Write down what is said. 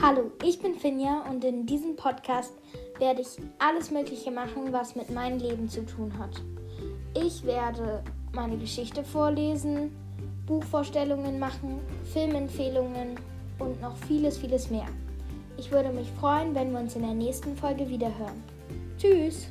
Hallo, ich bin Finja und in diesem Podcast werde ich alles Mögliche machen, was mit meinem Leben zu tun hat. Ich werde meine Geschichte vorlesen, Buchvorstellungen machen, Filmempfehlungen und noch vieles, vieles mehr. Ich würde mich freuen, wenn wir uns in der nächsten Folge wiederhören. Tschüss!